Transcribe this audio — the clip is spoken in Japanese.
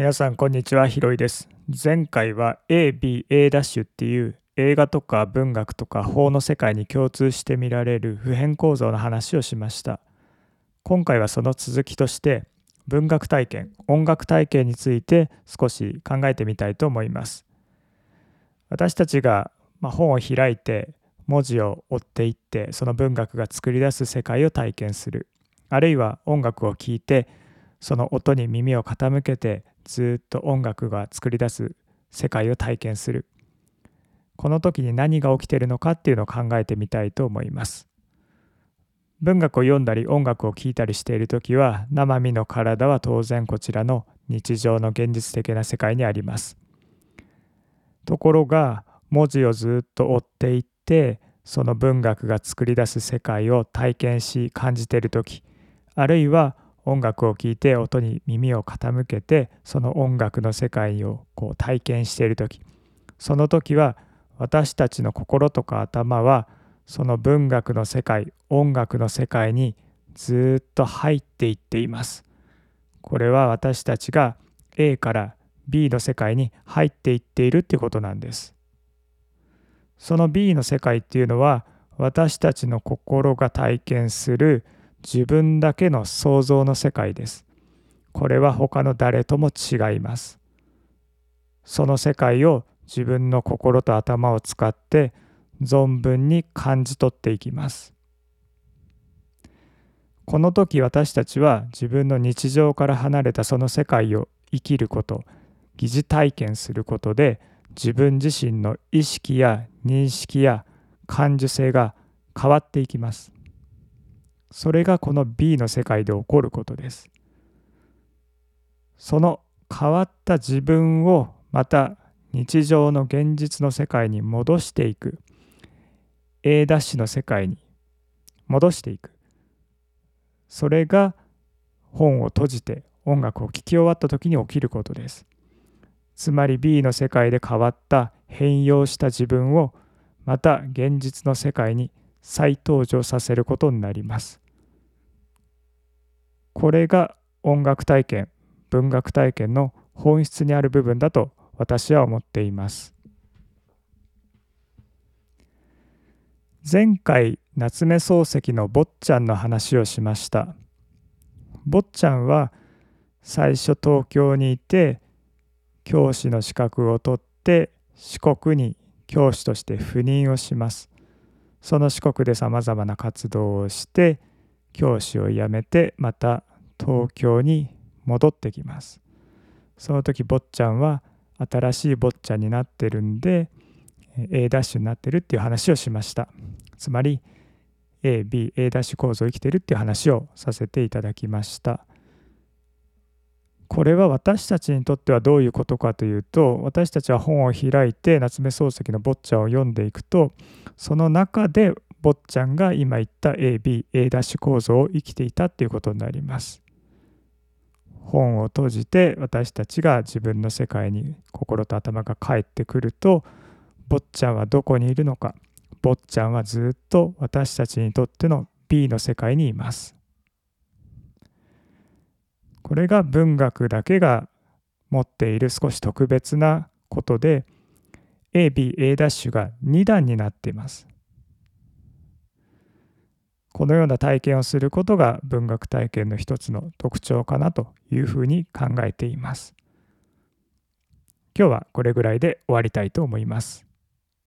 皆さんこんにちは。ひろいです。前回は ABA ダッシュっていう映画とか文学とか法の世界に共通して見られる普遍構造の話をしました。今回はその続きとして文学体験音楽体験について少し考えてみたいと思います。私たちが本を開いて文字を追っていってその文学が作り出す世界を体験する。あるいは音楽を聴いてその音に耳を傾けてずっと音楽が作り出す世界を体験する。この時に何が起きているのかっていうのを考えてみたいと思います。文学を読んだり音楽を聴いたりしている時は生身の体は当然こちらの日常の現実的な世界にあります。ところが文字をずっと追っていってその文学が作り出す世界を体験し感じている時あるいは音楽を聴いて音に耳を傾けてその音楽の世界をこう体験している時その時は私たちの心とか頭はその文学の世界音楽の世界にずっと入っていっています。これは私たちが A から B の世界に入っていっているってことなんです。その B の世界っていうのは私たちの心が体験する自分だけの想像の世界です。これは他の誰とも違います。その世界を自分の心と頭を使って存分に感じ取っていきます。この時私たちは自分の日常から離れたその世界を生きること疑似体験することで自分自身の意識や認識や感受性が変わっていきます。それがこの B の世界で起こることです。その変わった自分をまた日常の現実の世界に戻していく。A' の世界に戻していく。それが本を閉じて音楽を聴き終わった時に起きることです。つまり B の世界で変わった変容した自分をまた現実の世界に再登場させることになります。これが音楽体験文学体験の本質にある部分だと私は思っています。前回夏目漱石の坊ちゃんの話をしました。坊ちゃんは最初東京にいて教師の資格を取って四国に教師として赴任をします。その四国でさまざまな活動をして教師を辞めてまた東京に戻ってきます。その時坊ちゃんは新しい坊ちゃんになってるんで A' ダッシュになってるっていう話をしました。つまり AB A' ダッシュ構造生きてるっていう話をさせていただきました。これは私たちにとってはどういうことかというと私たちは本を開いて夏目漱石の坊ちゃんを読んでいくとその中で坊ちゃんが今言った AB A' 構造を生きていたっていうことになります本を閉じて私たちが自分の世界に心と頭が帰ってくると坊ちゃんはどこにいるのか坊ちゃんはずっと私たちにとっての B の世界にいます。これが文学だけが持っている少し特別なことで ABA' が2段になっています。このような体験をすることが文学体験の一つの特徴かなというふうに考えています。今日はこれぐらいで終わりたいと思います。